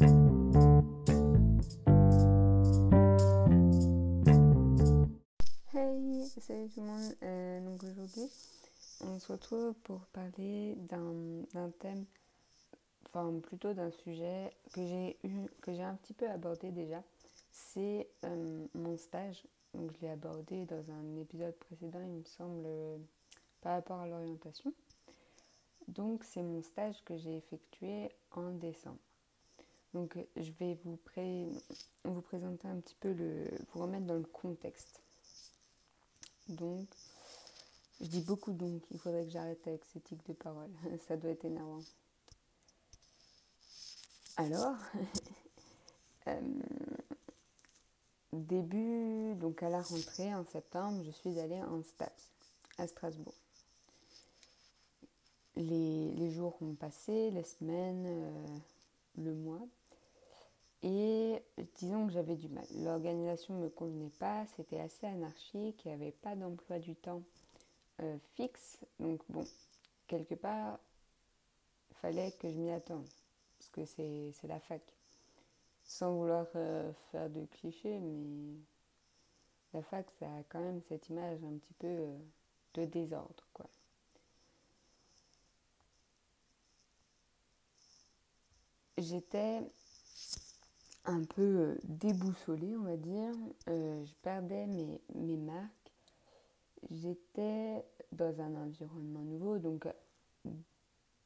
Hey, salut tout le monde. Euh, donc aujourd'hui, on se retrouve pour parler d'un thème, enfin plutôt d'un sujet que j'ai eu, que j'ai un petit peu abordé déjà. C'est euh, mon stage. Donc je l'ai abordé dans un épisode précédent, il me semble, par rapport à l'orientation. Donc c'est mon stage que j'ai effectué en décembre. Donc je vais vous, vous présenter un petit peu le, vous remettre dans le contexte. Donc, je dis beaucoup donc, il faudrait que j'arrête avec ces tics de parole. Ça doit être énervant. Alors, euh, début, donc à la rentrée en septembre, je suis allée en stage à Strasbourg. Les, jours ont passé, les semaines, euh, le mois. Et disons que j'avais du mal. L'organisation ne me convenait pas, c'était assez anarchique, il n'y avait pas d'emploi du temps euh, fixe. Donc bon, quelque part, il fallait que je m'y attende, parce que c'est la fac. Sans vouloir euh, faire de clichés, mais la fac, ça a quand même cette image un petit peu euh, de désordre, quoi. J'étais un peu euh, déboussolée, on va dire. Euh, je perdais mes, mes marques. J'étais dans un environnement nouveau, donc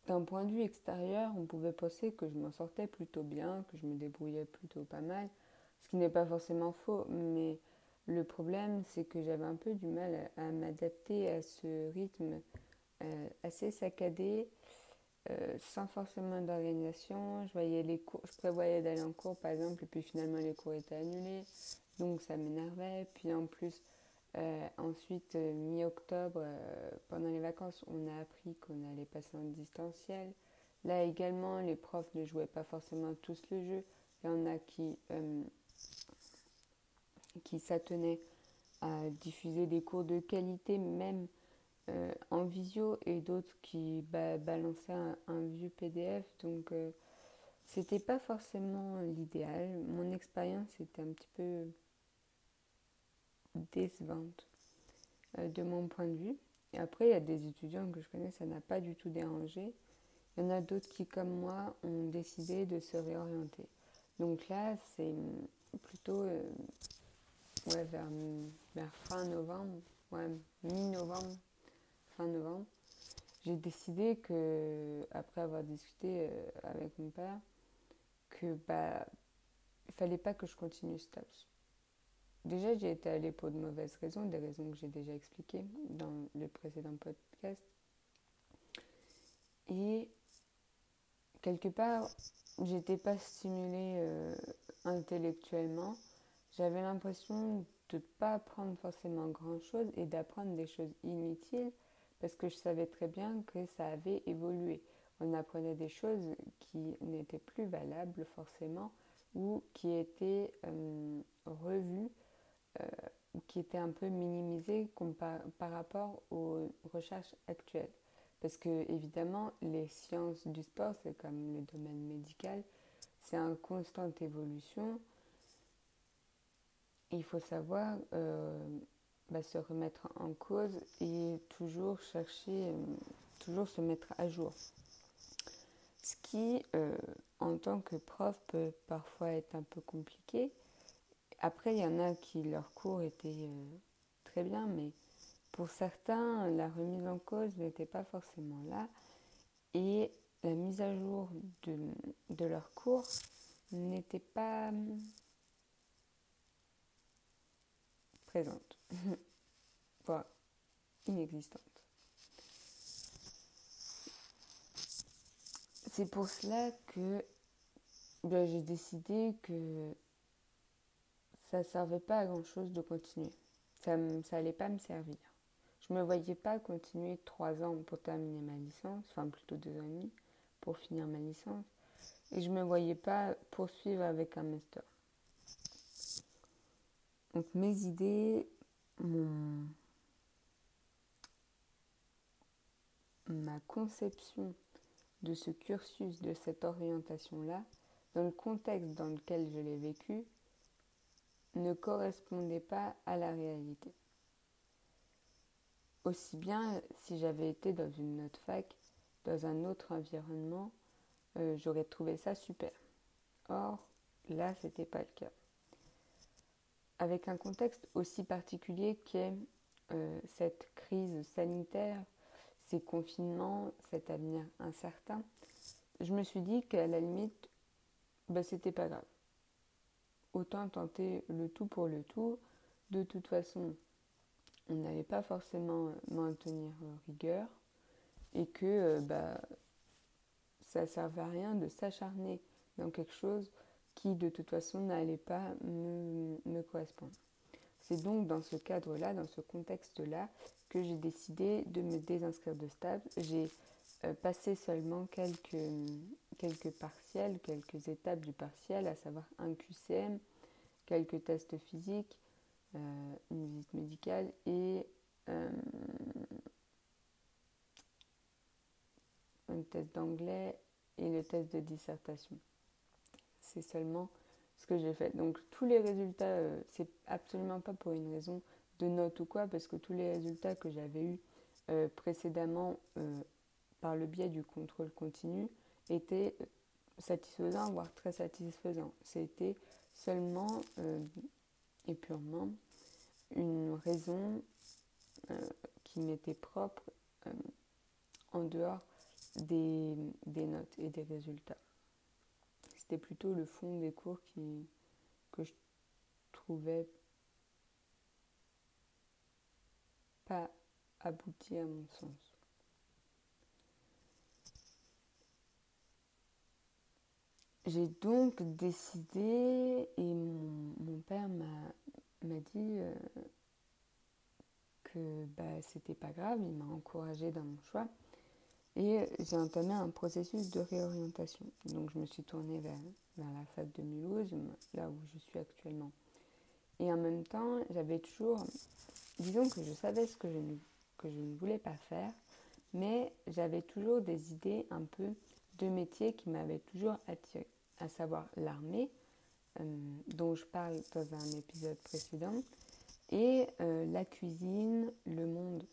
d'un point de vue extérieur, on pouvait penser que je m'en sortais plutôt bien, que je me débrouillais plutôt pas mal, ce qui n'est pas forcément faux, mais le problème, c'est que j'avais un peu du mal à, m'adapter à ce rythme euh, assez saccadé euh, sans forcément d'organisation. Je voyais les cours, je prévoyais d'aller en cours par exemple, et puis finalement les cours étaient annulés, donc ça m'énervait. Puis en plus, euh, ensuite, euh, mi-octobre, pendant les vacances, on a appris qu'on allait passer en distanciel. Là également, les profs ne jouaient pas forcément tous le jeu. Il y en a qui, qui s'attenaient à diffuser des cours de qualité, même euh, en visio et d'autres qui balançaient un, vieux PDF. Donc, euh, c'était pas forcément l'idéal. Mon expérience était un petit peu décevante euh, de mon point de vue. Et après, il y a des étudiants que je connais, ça n'a pas du tout dérangé. Il y en a d'autres qui, comme moi, ont décidé de se réorienter. Donc là, c'est plutôt ouais, vers, vers fin novembre, ouais, mi-novembre, fin novembre, j'ai décidé que, après avoir discuté euh, avec mon père, que bah, il fallait pas que je continue STAPS. Déjà, j'ai été allée pour de mauvaises raisons, des raisons que j'ai déjà expliquées dans le précédent podcast. Et quelque part, j'étais pas stimulée euh, intellectuellement. J'avais l'impression de ne pas apprendre forcément grand chose et d'apprendre des choses inutiles parce que je savais très bien que ça avait évolué. On apprenait des choses qui n'étaient plus valables forcément ou qui étaient euh, revues euh, ou qui étaient un peu minimisées par, rapport aux recherches actuelles. Parce que évidemment, les sciences du sport, c'est comme le domaine médical, c'est en constante évolution. Il faut savoir euh, se remettre en cause et toujours chercher, euh, toujours se mettre à jour. Ce qui, euh, en tant que prof, peut parfois être un peu compliqué. Après, il y en a qui leur cours était euh, très bien, mais pour certains, la remise en cause n'était pas forcément là. Et la mise à jour de, de leur cours n'était pas présente, voire inexistante. C'est pour cela que ben, j'ai décidé que ça ne servait pas à grand chose de continuer. Ça n'allait pas me servir. Je ne me voyais pas continuer trois ans pour terminer ma licence, enfin plutôt deux ans et demi pour finir ma licence. Et je ne me voyais pas poursuivre avec un master. Donc mes idées, ma conception de ce cursus, de cette orientation-là, dans le contexte dans lequel je l'ai vécu, ne correspondait pas à la réalité. Aussi bien si j'avais été dans une autre fac, dans un autre environnement, euh, j'aurais trouvé ça super. Or, là, ce n'était pas le cas. Avec un contexte aussi particulier qu'est euh, cette crise sanitaire, ces confinements, cet avenir incertain, je me suis dit qu'à la limite, bah, c'était pas grave. Autant tenter le tout pour le tout. De toute façon, on n'allait pas forcément maintenir rigueur et que euh, bah, ça ne servait à rien de s'acharner dans quelque chose qui de toute façon n'allait pas me, correspondre. C'est donc dans ce cadre-là, dans ce contexte-là, que j'ai décidé de me désinscrire de stage. J'ai euh, passé seulement quelques, quelques partiels, quelques étapes du partiel, à savoir un QCM, quelques tests physiques, euh, une visite médicale et euh, un test d'anglais et le test de dissertation. C'est seulement ce que j'ai fait. Donc tous les résultats, euh, c'est absolument pas pour une raison de note ou quoi, parce que tous les résultats que j'avais eus précédemment par le biais du contrôle continu étaient satisfaisants, voire très satisfaisants. C'était seulement et purement une raison euh, qui m'était propre euh, en dehors des, notes et des résultats. C'était plutôt le fond des cours que je trouvais pas abouti à mon sens. J'ai donc décidé, et mon, père m'a m'a dit euh, que bah, c'était pas grave, il m'a encouragé dans mon choix. Et j'ai entamé un processus de réorientation. Donc je me suis tournée vers, la fac de Mulhouse, là où je suis actuellement. Et en même temps, j'avais toujours, disons que je savais ce que je ne, que je ne voulais pas faire, mais j'avais toujours des idées un peu de métier qui m'avaient toujours attiré, à savoir l'armée, euh, dont je parle dans un épisode précédent, et euh, la cuisine, le monde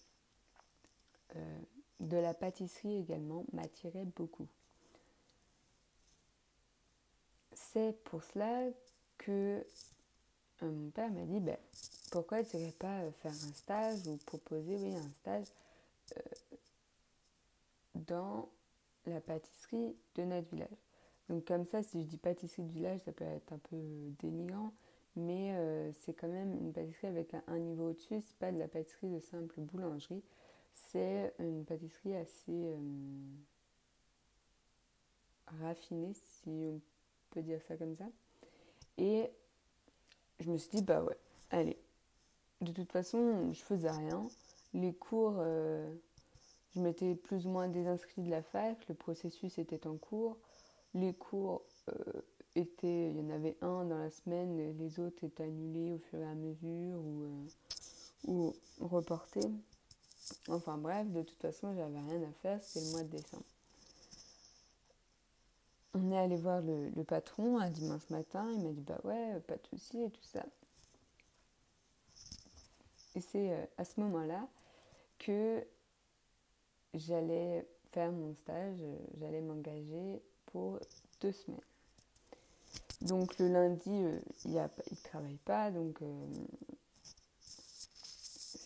euh, de la pâtisserie également m'attirait beaucoup. C'est pour cela que mon père m'a dit ben, pourquoi tu n'irais pas faire un stage ou proposer un stage dans la pâtisserie de notre village. Donc comme ça, si je dis pâtisserie de village, ça peut être un peu dénigrant, mais euh, c'est quand même une pâtisserie avec un, niveau au-dessus. C'est pas de la pâtisserie de simple boulangerie, c'est une pâtisserie assez euh, raffinée, si on peut dire ça comme ça. Et je me suis dit bah ouais, allez. De toute façon, je faisais rien. Les cours, euh, je m'étais plus ou moins désinscrit de la fac, le processus était en cours. Les cours euh, étaient, il y en avait un dans la semaine, les autres étaient annulés au fur et à mesure ou, ou reportés. Enfin bref, de toute façon, j'avais rien à faire, c'était le mois de décembre. On est allé voir le, patron un dimanche matin, il m'a dit bah ouais, pas de souci et tout ça. Et c'est euh, à ce moment-là que j'allais faire mon stage, j'allais m'engager pour deux semaines. Donc le lundi, euh, il ne travaille pas, donc euh,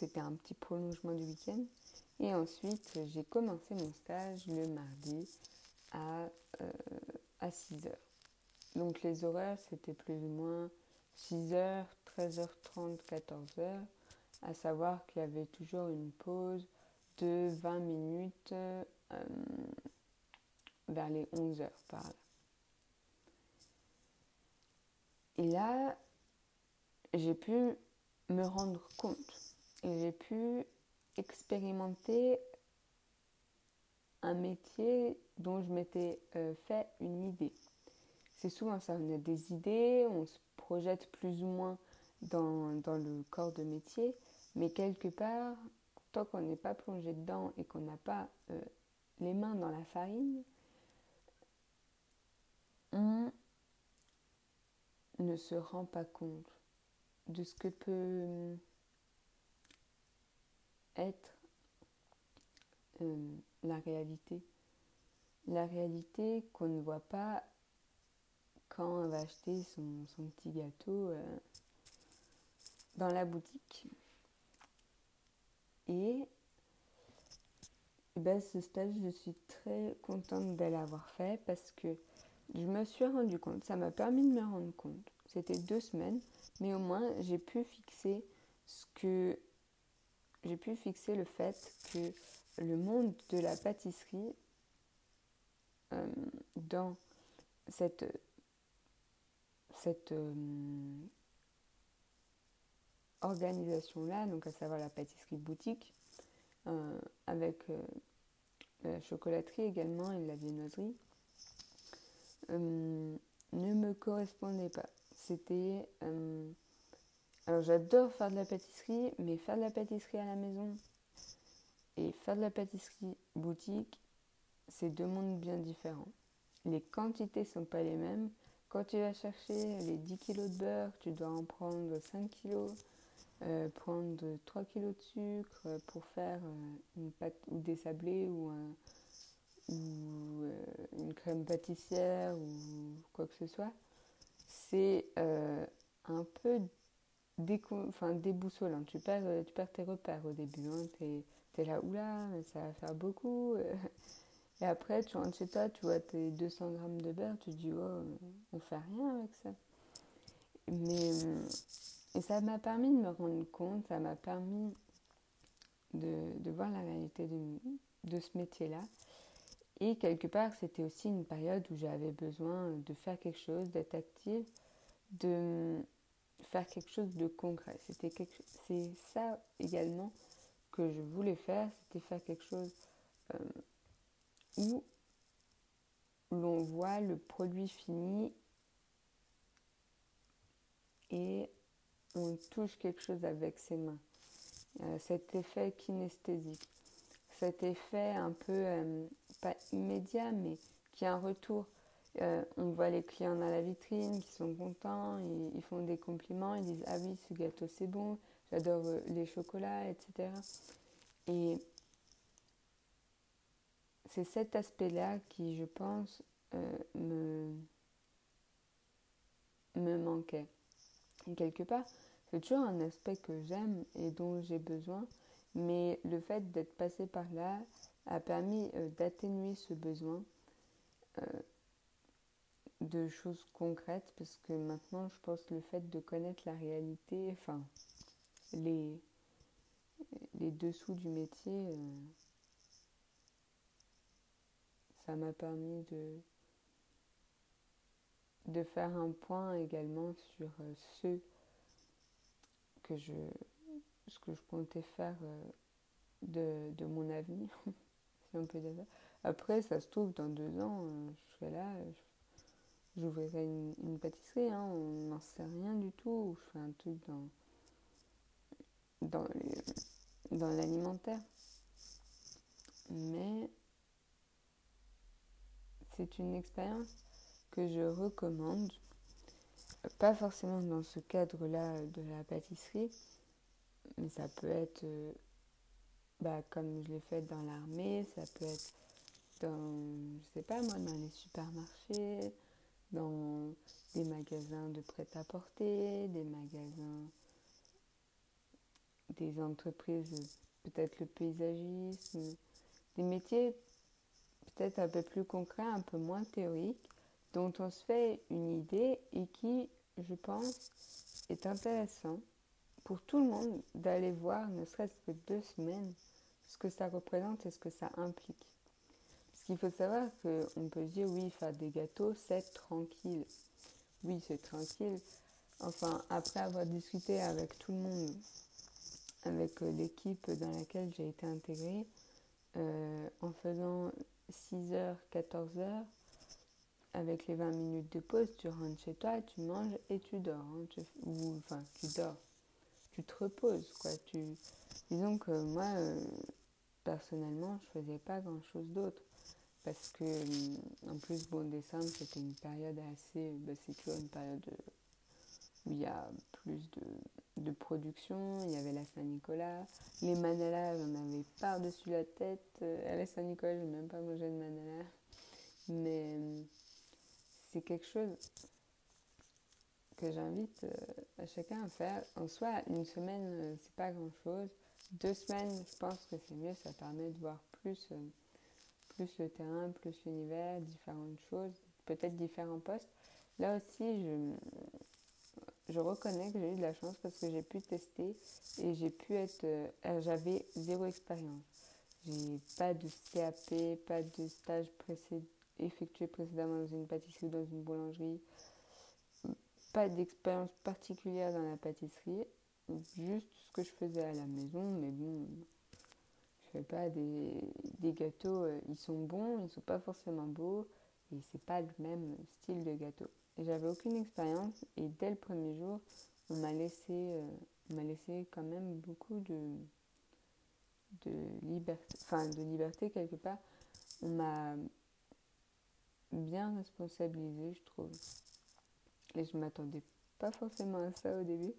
c'était un petit prolongement du week-end. Et ensuite, j'ai commencé mon stage le mardi à, euh, à 6h. Donc les horaires, c'était plus ou moins 6h, 13h30, 14h, à savoir qu'il y avait toujours une pause de 20 minutes vers les 11 heures par là. Et là, j'ai pu me rendre compte j'ai pu expérimenter un métier dont je m'étais euh, fait une idée. C'est souvent ça, on a des idées, on se projette plus ou moins dans, dans le corps de métier, mais quelque part, tant qu'on n'est pas plongé dedans et qu'on n'a pas euh, les mains dans la farine, on ne se rend pas compte de ce que peut être euh, la réalité. La réalité qu'on ne voit pas quand on va acheter son, petit gâteau euh, dans la boutique. Et, ben, ce stage, je suis très contente de l'avoir fait parce que je me suis rendu compte, ça m'a permis de me rendre compte. C'était deux semaines, mais au moins j'ai pu fixer ce que j'ai pu fixer le fait que le monde de la pâtisserie euh, dans cette cette euh, organisation-là, donc à savoir la pâtisserie boutique, euh, avec la chocolaterie également et la viennoiserie, ne me correspondait pas. C'était alors j'adore faire de la pâtisserie, mais faire de la pâtisserie à la maison et faire de la pâtisserie boutique, c'est deux mondes bien différents. Les quantités sont pas les mêmes. Quand tu vas chercher les 10 kg de beurre, tu dois en prendre 5 kg, euh, prendre 3 kg de sucre pour faire euh, une pâte ou des sablés ou, euh, une crème pâtissière ou quoi que ce soit. C'est un peu enfin, déboussolant. Tu perds, euh, tu perds tes repères au début. Hein. Tu es, là, oula, mais ça va faire beaucoup. Et après, tu rentres chez toi, tu vois tes 200 grammes de beurre, tu te dis, oh, on fait rien avec ça. Mais et ça m'a permis de me rendre compte, ça m'a permis de, de, voir la réalité de, de ce métier-là. Et quelque part, c'était aussi une période où j'avais besoin de faire quelque chose, d'être active, de, faire quelque chose de concret. C'était quelque... C'est ça également que je voulais faire, c'était faire quelque chose euh, où l'on voit le produit fini et on touche quelque chose avec ses mains. Euh, cet effet kinesthésique, cet effet un peu, euh, pas immédiat, mais qui a un retour euh, on voit les clients dans la vitrine qui sont contents, ils, font des compliments, ils disent Ah oui, ce gâteau c'est bon, j'adore euh, les chocolats, etc. Et c'est cet aspect-là qui, je pense, euh, me, me manquait. Et quelque part, c'est toujours un aspect que j'aime et dont j'ai besoin, mais le fait d'être passé par là a permis d'atténuer ce besoin de choses concrètes parce que maintenant je pense le fait de connaître la réalité, enfin les, les dessous du métier, euh, ça m'a permis de, de faire un point également sur euh, ce que je ce que je comptais faire euh, de, de, mon avenir, si on peut dire ça. Après, ça se trouve, dans deux ans, je serai là, je j'ouvrirai une, pâtisserie, hein, on n'en sait rien du tout, je fais un truc dans, dans, dans l'alimentaire. Mais c'est une expérience que je recommande, pas forcément dans ce cadre-là de la pâtisserie, mais ça peut être euh, bah, comme je l'ai fait dans l'armée, ça peut être dans, je sais pas moi, dans les supermarchés, dans des magasins de prêt-à-porter, des magasins, des entreprises, peut-être le paysagisme, des métiers peut-être un peu plus concrets, un peu moins théoriques, dont on se fait une idée et qui, je pense, est intéressant pour tout le monde d'aller voir, ne serait-ce que deux semaines, ce que ça représente et ce que ça implique. Il faut savoir qu'on peut dire oui, faire des gâteaux, c'est tranquille. Oui, c'est tranquille. Enfin, après avoir discuté avec tout le monde, avec euh, l'équipe dans laquelle j'ai été intégrée, euh, en faisant 6h, 14h, avec les 20 minutes de pause, tu rentres chez toi, tu manges et tu dors. Hein. ou, enfin, tu dors. Tu te reposes, quoi. Tu, disons que moi, euh, personnellement, je faisais pas grand-chose d'autre parce que euh, en plus bon décembre c'était une période assez bah, c'est toujours une période où il y a plus de, de production. Il y avait la Saint-Nicolas. Les manalas, j'en avais par-dessus la tête. Euh, à la Saint-Nicolas, je n'ai même pas mangé de manala. Mais euh, c'est quelque chose que j'invite euh, à chacun à faire. En soi, une semaine, c'est pas grand-chose. Deux semaines, je pense que c'est mieux. Ça permet de voir plus, plus le terrain, plus l'univers, différentes choses, peut-être différents postes. Là aussi, je, je reconnais que j'ai eu de la chance parce que j'ai pu tester et j'ai pu être. Euh, j'avais zéro expérience. J'ai pas de CAP, pas de stage effectué précédemment dans une pâtisserie ou dans une boulangerie, pas d'expérience particulière dans la pâtisserie, juste ce que je faisais à la maison, mais bon, pas des, des gâteaux, euh, ils sont bons, ils sont pas forcément beaux et c'est pas le même style de gâteau j'avais aucune expérience et dès le premier jour, on m'a laissé, euh, m'a laissé quand même beaucoup de, de liberté, enfin de liberté quelque part. On m'a bien responsabilisé, je trouve. Et je m'attendais pas forcément à ça au début.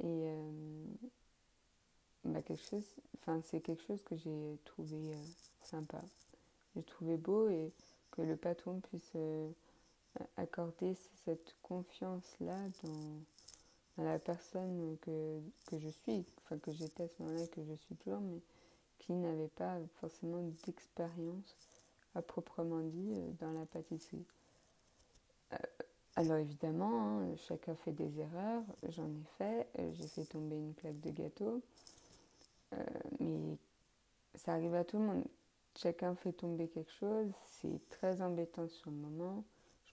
Et euh, bah quelque chose, enfin c'est quelque chose que j'ai trouvé euh, sympa. J'ai trouvé beau et que le patron puisse accorder cette confiance-là dans, la personne que, que, je suis, enfin que j'étais à ce moment-là, que je suis toujours, mais qui n'avait pas forcément d'expérience à proprement dit euh, dans la pâtisserie. Euh, alors évidemment, hein, chacun fait des erreurs, j'en ai fait, euh, j'ai fait tomber une plaque de gâteau, mais ça arrive à tout le monde. Chacun fait tomber quelque chose, c'est très embêtant sur le moment,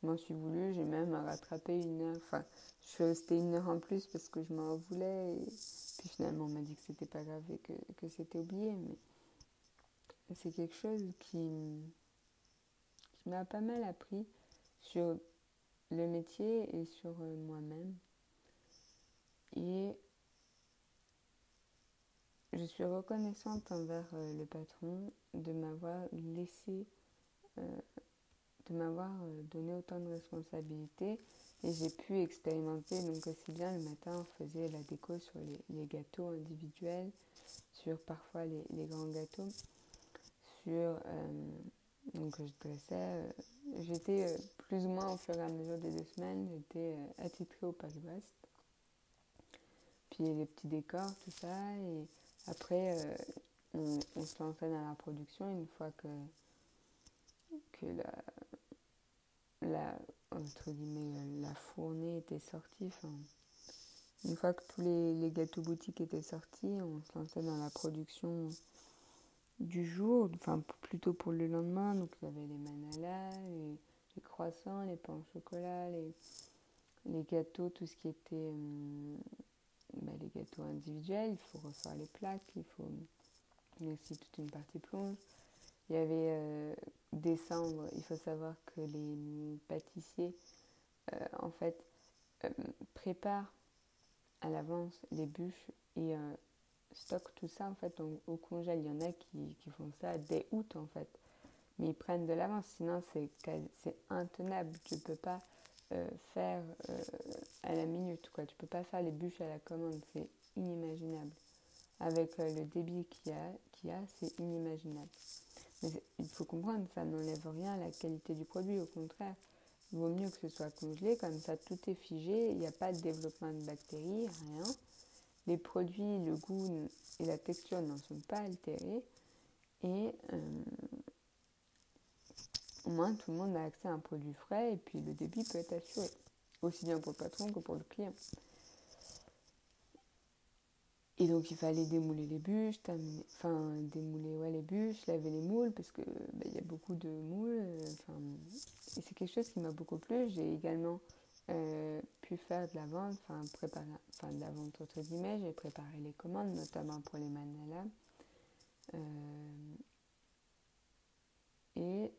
je m'en suis voulu, j'ai même rattrapé une heure. Enfin, c'était une heure en plus parce que je m'en voulais. Et puis finalement, on m'a dit que c'était pas grave et que, que c'était oublié. Mais c'est quelque chose qui, qui m'a pas mal appris sur le métier et sur euh, moi-même. Et je suis reconnaissante envers euh, le patron de m'avoir laissé euh, de m'avoir euh, donné autant de responsabilités et j'ai pu expérimenter. Donc aussi bien le matin on faisait la déco sur les, gâteaux individuels sur parfois les, grands gâteaux sur euh, donc je dressais j'étais plus ou moins au fur et à mesure des deux semaines j'étais attitrée au Brest puis les petits décors tout ça et après on, on, se lançait dans la production une fois que que la, la, entre guillemets, la fournée était sortie. une fois que tous les, gâteaux boutiques étaient sortis, on se lançait dans la production du jour, enfin plutôt pour le lendemain. Donc il y avait les manalas, les, croissants, les pains au chocolat, les, les gâteaux, tout ce qui était euh, bah, les gâteaux individuels. Il faut recevoir les plaques, il faut aussi toute une partie plonge. Il y avait euh, décembre, il faut savoir que les pâtissiers, euh, en fait, euh, préparent à l'avance les bûches et stockent tout ça, en fait, au congèle. Il y en a qui, font ça dès août, en fait. Mais ils prennent de l'avance, sinon c'est intenable. Tu peux pas faire à la minute, quoi. Tu peux pas faire les bûches à la commande, c'est inimaginable. Avec le débit qu'il y a, y a c'est inimaginable. Mais il faut comprendre, ça n'enlève rien à la qualité du produit, au contraire. Il vaut mieux que ce soit congelé, comme ça tout est figé, il n'y a pas de développement de bactéries, rien. Les produits, le goût et la texture n'en sont pas altérés. Et euh, au moins tout le monde a accès à un produit frais et puis le débit peut être assuré, aussi bien pour le patron que pour le client. Et donc il fallait démouler les bûches, enfin démouler ouais, les bûches, laver les moules, parce qu'il bah, y a beaucoup de moules. et c'est quelque chose qui m'a beaucoup plu. J'ai également euh, pu faire de la vente, enfin préparer, enfin de la vente entre guillemets. J'ai préparé les commandes, notamment pour les manalas. Euh, et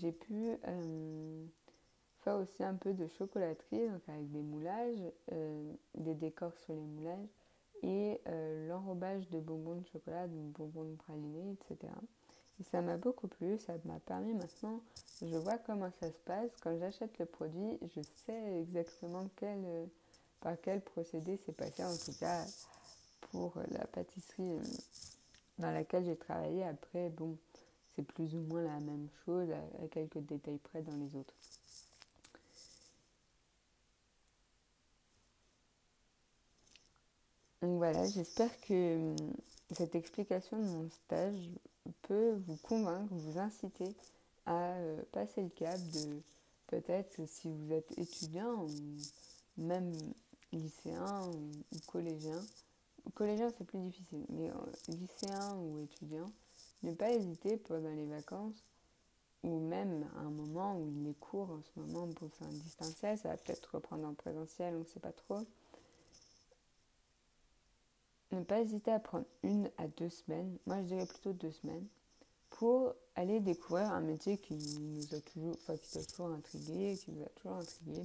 j'ai pu euh, faire aussi un peu de chocolaterie, donc avec des moulages, des décors sur les moulages et euh, l'enrobage de bonbons de chocolat, de bonbons de praliné, etc. Et ça m'a beaucoup plu, ça m'a permis maintenant, je vois comment ça se passe. Quand j'achète le produit, je sais exactement quel, par quel procédé s'est passé, en tout cas pour la pâtisserie euh, dans laquelle j'ai travaillé. Après, bon, plus ou moins la même chose, à quelques détails près dans les autres. Donc voilà, j'espère que hum, cette explication de mon stage peut vous convaincre, vous inciter à euh, passer le cap de peut-être si vous êtes étudiant ou même lycéen ou, collégien. Collégien c'est plus difficile, mais euh, lycéen ou étudiant, ne pas hésiter pendant les vacances ou même à un moment où les cours en ce moment, bon c'est un distanciel, ça va peut-être reprendre en présentiel, on ne sait pas trop ne pas hésiter à prendre une à deux semaines, moi je dirais plutôt deux semaines, pour aller découvrir un métier qui nous a toujours, enfin, qui toujours intrigué, qui nous a toujours intrigué.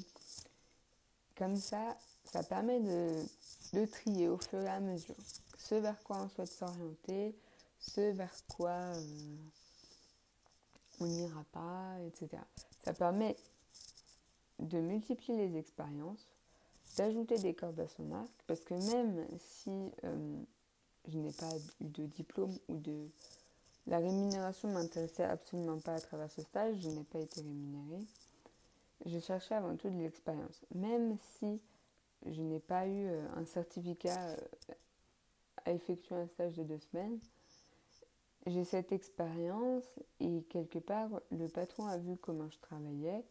Comme ça, ça permet de trier au fur et à mesure ce vers quoi on souhaite s'orienter, ce vers quoi euh, on n'ira pas, etc. Ça permet de multiplier les expériences d'ajouter des cordes à son arc, parce que même si euh, je n'ai pas eu de diplôme ou de... La rémunération m'intéressait absolument pas à travers ce stage, je n'ai pas été rémunérée. Je cherchais avant tout de l'expérience. Même si je n'ai pas eu euh, un certificat à effectuer un stage de deux semaines, j'ai cette expérience et quelque part le patron a vu comment je travaillais.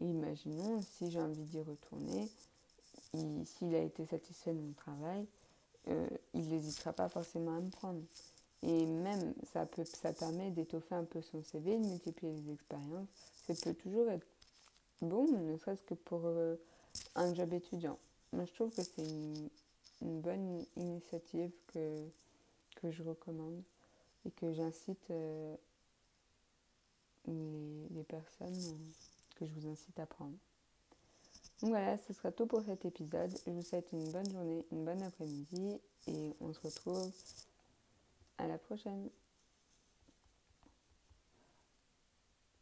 Imaginons si j'ai envie d'y retourner, s'il a été satisfait de mon travail, euh, il n'hésitera pas forcément à me prendre. Et même, ça, peut, ça permet d'étoffer un peu son CV, de multiplier les expériences. Ça peut toujours être bon, ne serait-ce que pour euh, un job étudiant. Moi, je trouve que c'est une, bonne initiative que, que je recommande et que j'incite euh, les, les personnes que je vous incite à prendre. Donc voilà, ce sera tout pour cet épisode. Je vous souhaite une bonne journée, une bonne après-midi et on se retrouve à la prochaine.